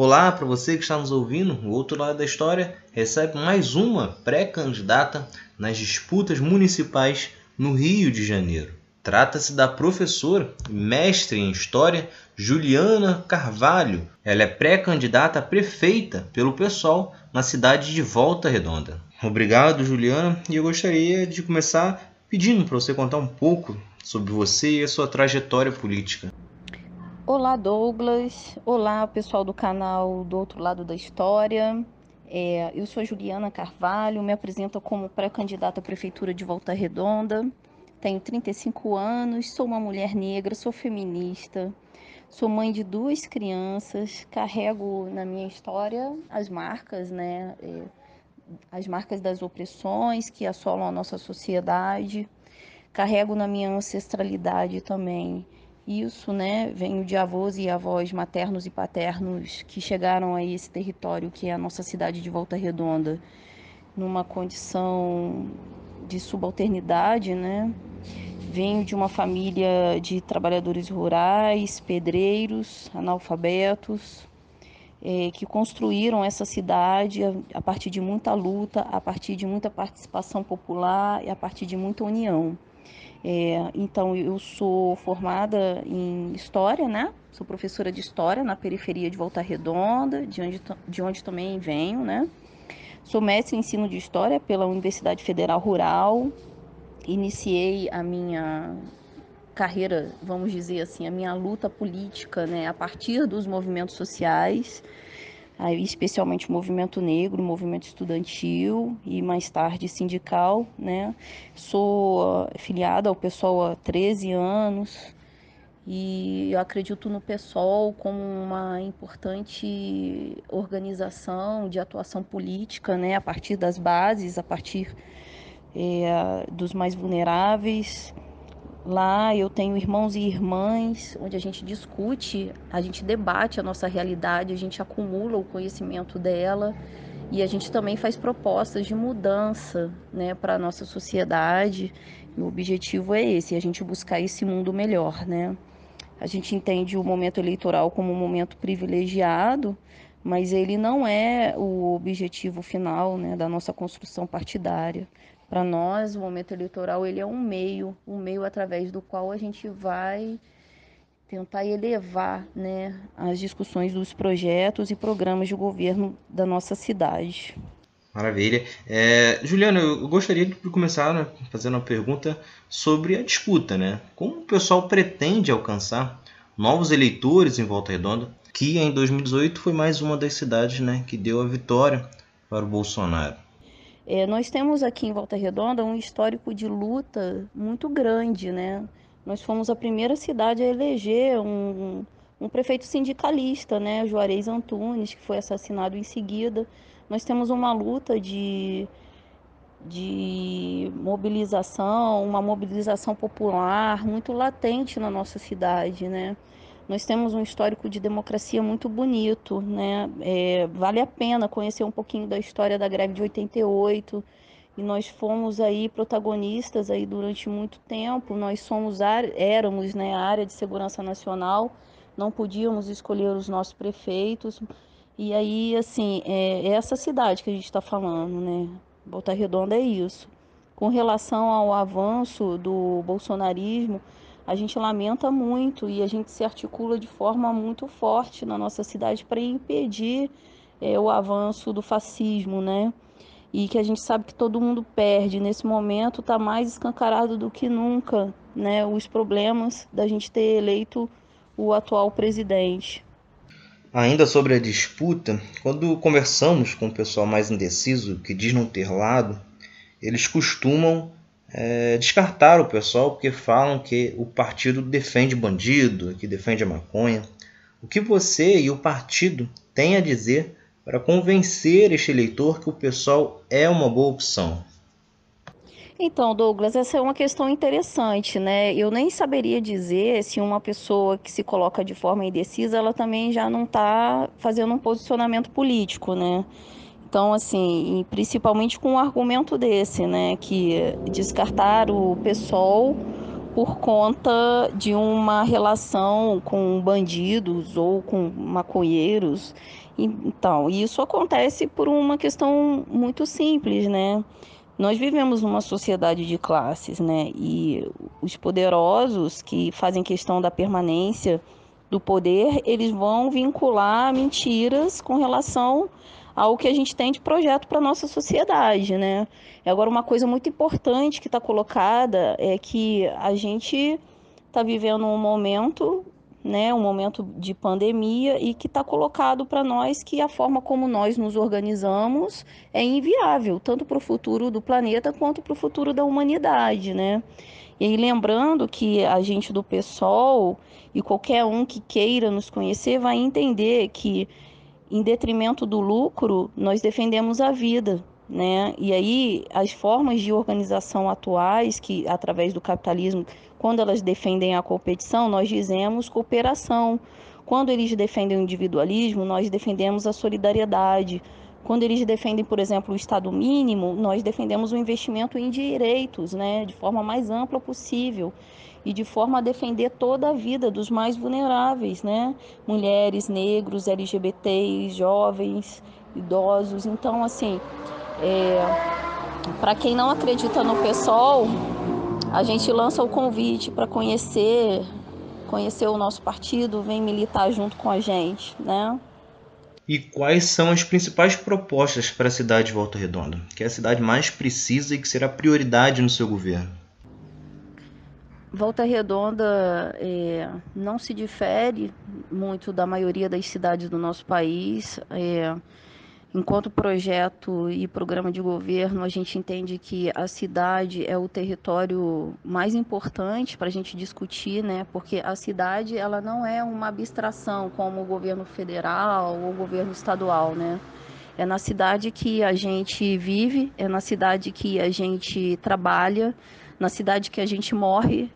Olá para você que está nos ouvindo. O outro lado da história recebe mais uma pré-candidata nas disputas municipais no Rio de Janeiro. Trata-se da professora e mestre em História Juliana Carvalho. Ela é pré-candidata a prefeita pelo PSOL na cidade de Volta Redonda. Obrigado, Juliana, e eu gostaria de começar pedindo para você contar um pouco sobre você e a sua trajetória política. Olá, Douglas. Olá, pessoal do canal do outro lado da história. É, eu sou Juliana Carvalho, me apresento como pré-candidata à Prefeitura de Volta Redonda. Tenho 35 anos, sou uma mulher negra, sou feminista, sou mãe de duas crianças, carrego na minha história as marcas, né? É, as marcas das opressões que assolam a nossa sociedade. Carrego na minha ancestralidade também isso, né, venho de avós e avós maternos e paternos que chegaram a esse território que é a nossa cidade de Volta Redonda, numa condição de subalternidade, né? Venho de uma família de trabalhadores rurais, pedreiros, analfabetos, é, que construíram essa cidade a, a partir de muita luta, a partir de muita participação popular e a partir de muita união. É, então, eu sou formada em História, né? Sou professora de História na periferia de Volta Redonda, de onde, de onde também venho, né? Sou mestre em ensino de História pela Universidade Federal Rural. Iniciei a minha carreira, vamos dizer assim, a minha luta política, né? A partir dos movimentos sociais especialmente o movimento negro, o movimento estudantil e mais tarde sindical, né? Sou uh, filiada ao PSOL há 13 anos e acredito no PSOL como uma importante organização de atuação política, né? A partir das bases, a partir é, dos mais vulneráveis, Lá eu tenho irmãos e irmãs, onde a gente discute, a gente debate a nossa realidade, a gente acumula o conhecimento dela e a gente também faz propostas de mudança né, para a nossa sociedade. E o objetivo é esse, a gente buscar esse mundo melhor. Né? A gente entende o momento eleitoral como um momento privilegiado, mas ele não é o objetivo final né, da nossa construção partidária. Para nós, o momento eleitoral ele é um meio, um meio através do qual a gente vai tentar elevar né, as discussões dos projetos e programas de governo da nossa cidade. Maravilha. É, Juliana, eu gostaria de começar né, fazendo uma pergunta sobre a disputa. Né? Como o pessoal pretende alcançar novos eleitores em Volta Redonda, que em 2018 foi mais uma das cidades né, que deu a vitória para o Bolsonaro? É, nós temos aqui em Volta Redonda um histórico de luta muito grande, né? Nós fomos a primeira cidade a eleger um, um prefeito sindicalista, né? Juarez Antunes, que foi assassinado em seguida. Nós temos uma luta de, de mobilização, uma mobilização popular muito latente na nossa cidade, né? Nós temos um histórico de democracia muito bonito, né? É, vale a pena conhecer um pouquinho da história da greve de 88. E nós fomos aí protagonistas aí durante muito tempo. Nós somos éramos, né, a área de segurança nacional. Não podíamos escolher os nossos prefeitos. E aí, assim, é, é essa cidade que a gente está falando, né? Volta Redonda é isso. Com relação ao avanço do bolsonarismo, a gente lamenta muito e a gente se articula de forma muito forte na nossa cidade para impedir é, o avanço do fascismo, né? E que a gente sabe que todo mundo perde. Nesse momento está mais escancarado do que nunca, né? Os problemas da gente ter eleito o atual presidente. Ainda sobre a disputa, quando conversamos com o pessoal mais indeciso que diz não ter lado, eles costumam é, descartaram o pessoal porque falam que o partido defende bandido, que defende a maconha. O que você e o partido têm a dizer para convencer este eleitor que o pessoal é uma boa opção? Então, Douglas, essa é uma questão interessante, né? Eu nem saberia dizer se uma pessoa que se coloca de forma indecisa, ela também já não está fazendo um posicionamento político, né? Então, assim, principalmente com um argumento desse, né, que descartar o PSOL por conta de uma relação com bandidos ou com maconheiros. Então, isso acontece por uma questão muito simples, né? Nós vivemos numa sociedade de classes, né? E os poderosos que fazem questão da permanência do poder, eles vão vincular mentiras com relação ao que a gente tem de projeto para a nossa sociedade, né? Agora, uma coisa muito importante que está colocada é que a gente está vivendo um momento, né, um momento de pandemia e que está colocado para nós que a forma como nós nos organizamos é inviável, tanto para o futuro do planeta quanto para o futuro da humanidade, né? E aí, lembrando que a gente do PSOL e qualquer um que queira nos conhecer vai entender que em detrimento do lucro, nós defendemos a vida, né? E aí as formas de organização atuais, que através do capitalismo, quando elas defendem a competição, nós dizemos cooperação. Quando eles defendem o individualismo, nós defendemos a solidariedade. Quando eles defendem, por exemplo, o Estado mínimo, nós defendemos o investimento em direitos, né, de forma mais ampla possível e de forma a defender toda a vida dos mais vulneráveis, né? Mulheres, negros, LGBTs, jovens, idosos. Então, assim, é, para quem não acredita no PSOL, a gente lança o convite para conhecer, conhecer o nosso partido, vem militar junto com a gente, né? E quais são as principais propostas para a cidade de Volta Redonda, que é a cidade mais precisa e que será prioridade no seu governo? Volta Redonda é, não se difere muito da maioria das cidades do nosso país. É, enquanto projeto e programa de governo, a gente entende que a cidade é o território mais importante para a gente discutir, né? Porque a cidade ela não é uma abstração como o governo federal ou o governo estadual, né? É na cidade que a gente vive, é na cidade que a gente trabalha, na cidade que a gente morre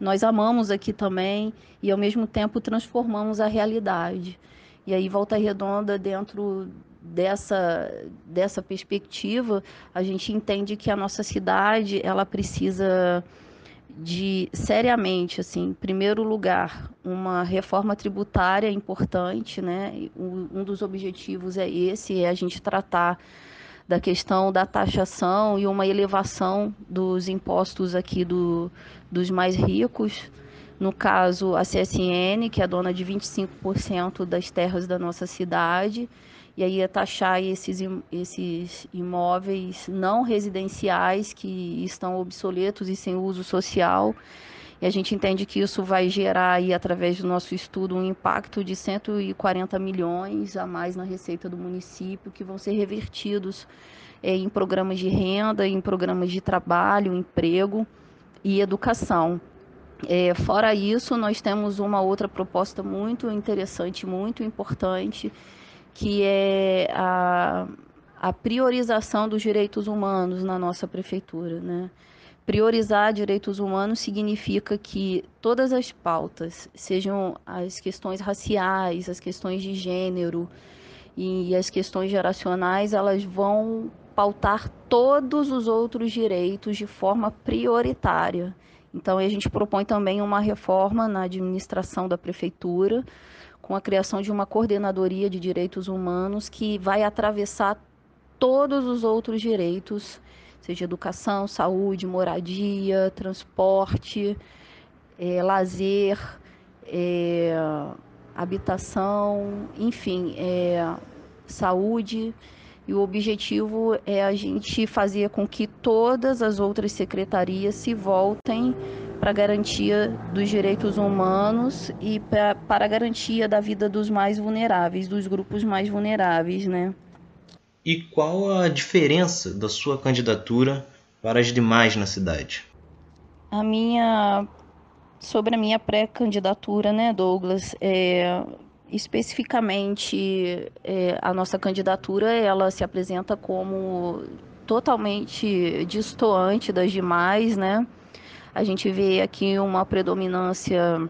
nós amamos aqui também e ao mesmo tempo transformamos a realidade. E aí Volta Redonda dentro dessa dessa perspectiva, a gente entende que a nossa cidade, ela precisa de seriamente, assim, em primeiro lugar, uma reforma tributária importante, né? Um dos objetivos é esse, é a gente tratar da questão da taxação e uma elevação dos impostos aqui do, dos mais ricos. No caso, a CSN, que é dona de 25% das terras da nossa cidade, e aí é taxar esses, esses imóveis não residenciais que estão obsoletos e sem uso social e a gente entende que isso vai gerar aí, através do nosso estudo, um impacto de 140 milhões a mais na receita do município, que vão ser revertidos é, em programas de renda, em programas de trabalho, emprego e educação. É, fora isso, nós temos uma outra proposta muito interessante, muito importante, que é a, a priorização dos direitos humanos na nossa prefeitura, né? Priorizar direitos humanos significa que todas as pautas, sejam as questões raciais, as questões de gênero e as questões geracionais, elas vão pautar todos os outros direitos de forma prioritária. Então, a gente propõe também uma reforma na administração da prefeitura, com a criação de uma coordenadoria de direitos humanos que vai atravessar todos os outros direitos seja educação, saúde, moradia, transporte, é, lazer, é, habitação, enfim, é, saúde. E o objetivo é a gente fazer com que todas as outras secretarias se voltem para a garantia dos direitos humanos e para a garantia da vida dos mais vulneráveis, dos grupos mais vulneráveis, né? E qual a diferença da sua candidatura para as demais na cidade? A minha sobre a minha pré-candidatura, né, Douglas, é, especificamente é, a nossa candidatura ela se apresenta como totalmente distoante das demais, né? A gente vê aqui uma predominância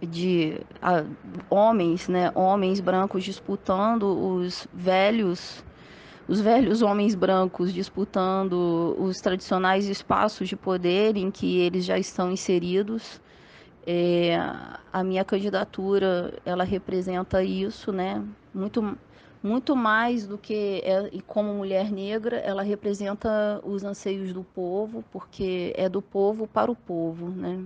de homens, né, homens brancos disputando os velhos os velhos homens brancos disputando os tradicionais espaços de poder em que eles já estão inseridos. É, a minha candidatura ela representa isso, né? Muito, muito mais do que é, como mulher negra, ela representa os anseios do povo, porque é do povo para o povo, né?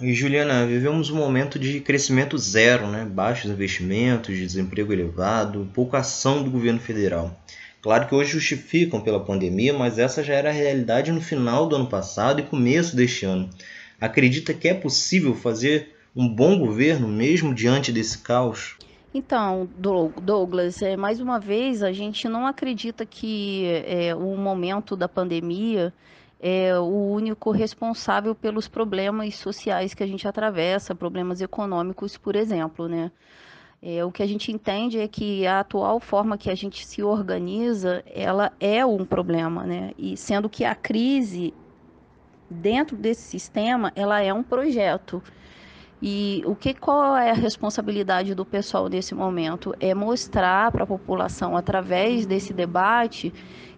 E Juliana, vivemos um momento de crescimento zero, né? baixos investimentos, desemprego elevado, pouca ação do governo federal. Claro que hoje justificam pela pandemia, mas essa já era a realidade no final do ano passado e começo deste ano. Acredita que é possível fazer um bom governo mesmo diante desse caos? Então, Douglas, é, mais uma vez, a gente não acredita que é, o momento da pandemia é o único responsável pelos problemas sociais que a gente atravessa, problemas econômicos, por exemplo, né? É, o que a gente entende é que a atual forma que a gente se organiza, ela é um problema, né? E sendo que a crise dentro desse sistema, ela é um projeto. E o que qual é a responsabilidade do pessoal nesse momento? É mostrar para a população através desse debate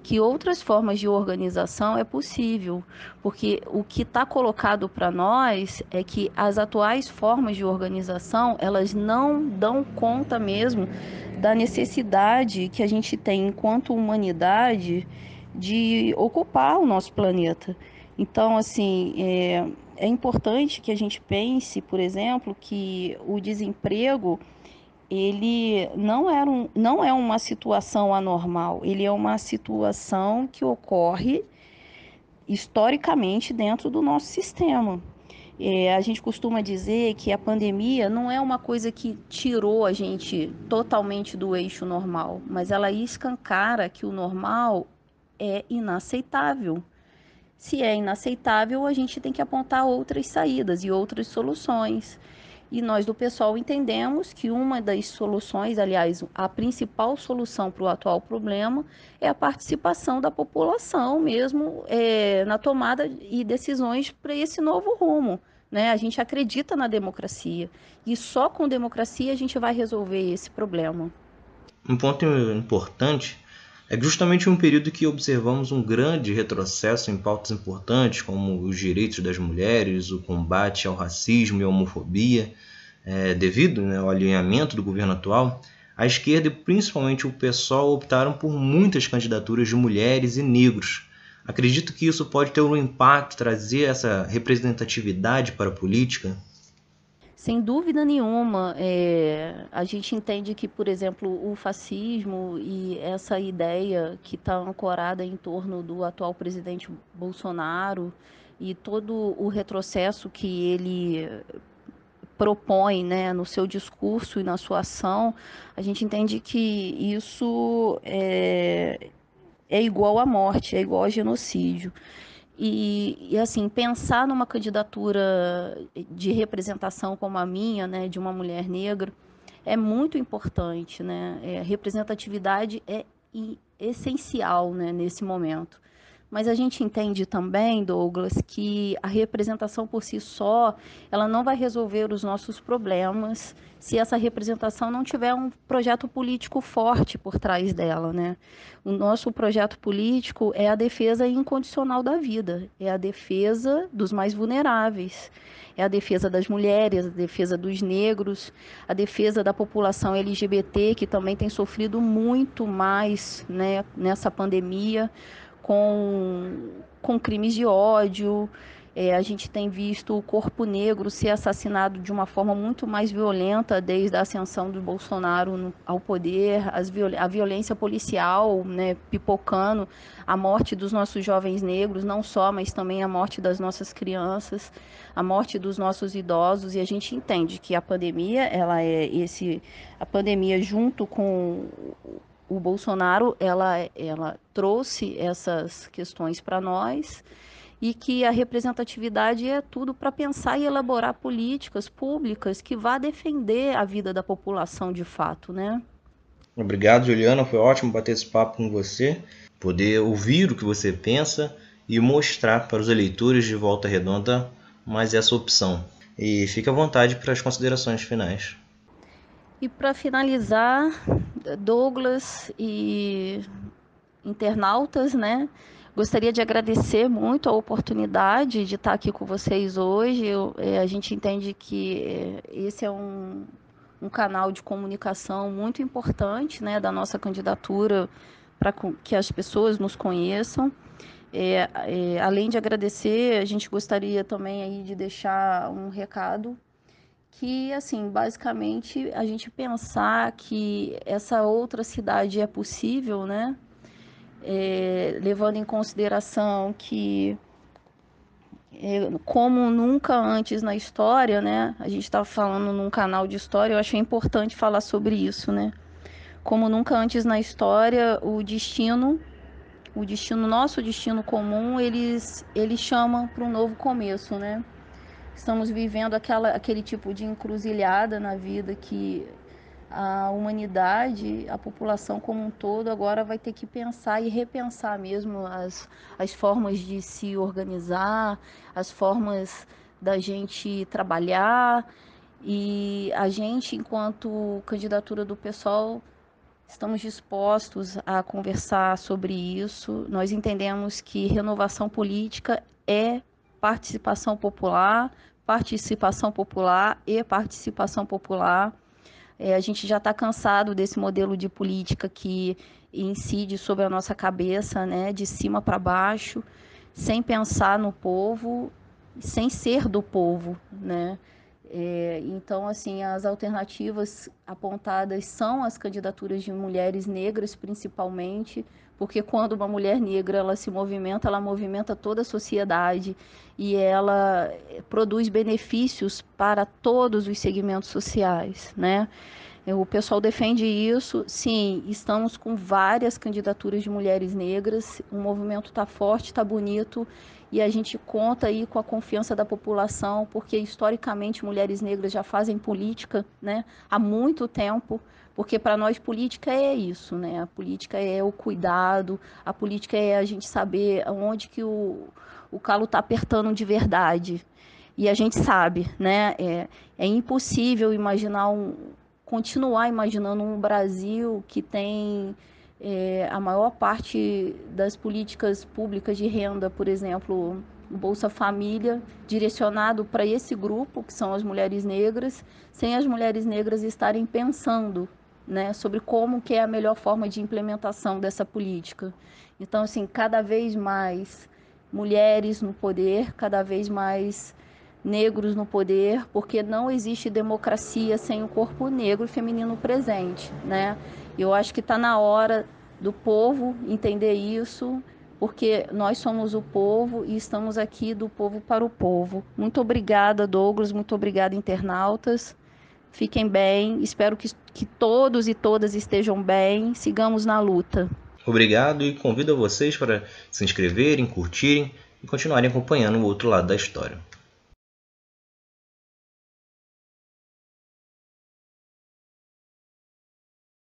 que outras formas de organização é possível, porque o que está colocado para nós é que as atuais formas de organização elas não dão conta mesmo da necessidade que a gente tem enquanto humanidade de ocupar o nosso planeta. Então, assim, é, é importante que a gente pense, por exemplo, que o desemprego ele não, era um, não é uma situação anormal, ele é uma situação que ocorre historicamente dentro do nosso sistema. É, a gente costuma dizer que a pandemia não é uma coisa que tirou a gente totalmente do eixo normal, mas ela escancara que o normal é inaceitável. Se é inaceitável, a gente tem que apontar outras saídas e outras soluções. E nós do pessoal entendemos que uma das soluções, aliás, a principal solução para o atual problema é a participação da população mesmo é, na tomada e decisões para esse novo rumo. Né? A gente acredita na democracia e só com democracia a gente vai resolver esse problema. Um ponto importante é justamente um período que observamos um grande retrocesso em pautas importantes, como os direitos das mulheres, o combate ao racismo e à homofobia, é, devido né, ao alinhamento do governo atual, a esquerda e principalmente o PSOL optaram por muitas candidaturas de mulheres e negros. Acredito que isso pode ter um impacto, trazer essa representatividade para a política? Sem dúvida nenhuma, é, a gente entende que, por exemplo, o fascismo e essa ideia que está ancorada em torno do atual presidente Bolsonaro e todo o retrocesso que ele propõe né, no seu discurso e na sua ação, a gente entende que isso é, é igual à morte, é igual a genocídio. E, e, assim, pensar numa candidatura de representação como a minha, né, de uma mulher negra, é muito importante, né? É, representatividade é essencial, né, nesse momento. Mas a gente entende também, Douglas, que a representação por si só, ela não vai resolver os nossos problemas se essa representação não tiver um projeto político forte por trás dela, né? O nosso projeto político é a defesa incondicional da vida, é a defesa dos mais vulneráveis, é a defesa das mulheres, a defesa dos negros, a defesa da população LGBT que também tem sofrido muito mais, né, nessa pandemia com, com crimes de ódio. É, a gente tem visto o corpo negro ser assassinado de uma forma muito mais violenta desde a ascensão do Bolsonaro no, ao poder, as, a violência policial né, pipocando, a morte dos nossos jovens negros, não só, mas também a morte das nossas crianças, a morte dos nossos idosos. E a gente entende que a pandemia, ela é esse, a pandemia junto com o Bolsonaro ela, ela trouxe essas questões para nós e que a representatividade é tudo para pensar e elaborar políticas públicas que vá defender a vida da população de fato, né? Obrigado, Juliana. Foi ótimo bater esse papo com você, poder ouvir o que você pensa e mostrar para os eleitores de Volta Redonda mais essa opção. E fique à vontade para as considerações finais. E para finalizar, Douglas e internautas, né? Gostaria de agradecer muito a oportunidade de estar aqui com vocês hoje. Eu, é, a gente entende que é, esse é um, um canal de comunicação muito importante né, da nossa candidatura para que as pessoas nos conheçam. É, é, além de agradecer, a gente gostaria também aí de deixar um recado que, assim, basicamente a gente pensar que essa outra cidade é possível, né? é, levando em consideração que, é, como nunca antes na história, né? A gente estava falando num canal de história, eu achei importante falar sobre isso, né? Como nunca antes na história, o destino, o destino nosso, destino comum, eles, eles chamam para um novo começo, né? Estamos vivendo aquela, aquele tipo de encruzilhada na vida que a humanidade, a população como um todo, agora vai ter que pensar e repensar mesmo as, as formas de se organizar, as formas da gente trabalhar. E a gente, enquanto candidatura do PSOL, estamos dispostos a conversar sobre isso. Nós entendemos que renovação política é participação popular, participação popular e participação popular é, a gente já está cansado desse modelo de política que incide sobre a nossa cabeça, né, de cima para baixo, sem pensar no povo, sem ser do povo, né? É, então, assim, as alternativas apontadas são as candidaturas de mulheres negras, principalmente, porque quando uma mulher negra ela se movimenta, ela movimenta toda a sociedade e ela produz benefícios para todos os segmentos sociais, né? O pessoal defende isso. Sim, estamos com várias candidaturas de mulheres negras. O movimento está forte, está bonito e a gente conta aí com a confiança da população, porque historicamente mulheres negras já fazem política, né, há muito tempo. Porque para nós política é isso, né? A política é o cuidado, a política é a gente saber onde que o, o calo está apertando de verdade. E a gente sabe, né? É, é impossível imaginar um, continuar imaginando um Brasil que tem é, a maior parte das políticas públicas de renda, por exemplo, Bolsa Família, direcionado para esse grupo, que são as mulheres negras, sem as mulheres negras estarem pensando né, sobre como que é a melhor forma de implementação dessa política. Então, assim, cada vez mais mulheres no poder, cada vez mais negros no poder, porque não existe democracia sem o corpo negro e feminino presente, né? Eu acho que está na hora do povo entender isso, porque nós somos o povo e estamos aqui do povo para o povo. Muito obrigada, Douglas, muito obrigada, internautas. Fiquem bem, espero que, que todos e todas estejam bem. Sigamos na luta. Obrigado e convido vocês para se inscreverem, curtirem e continuarem acompanhando o outro lado da história.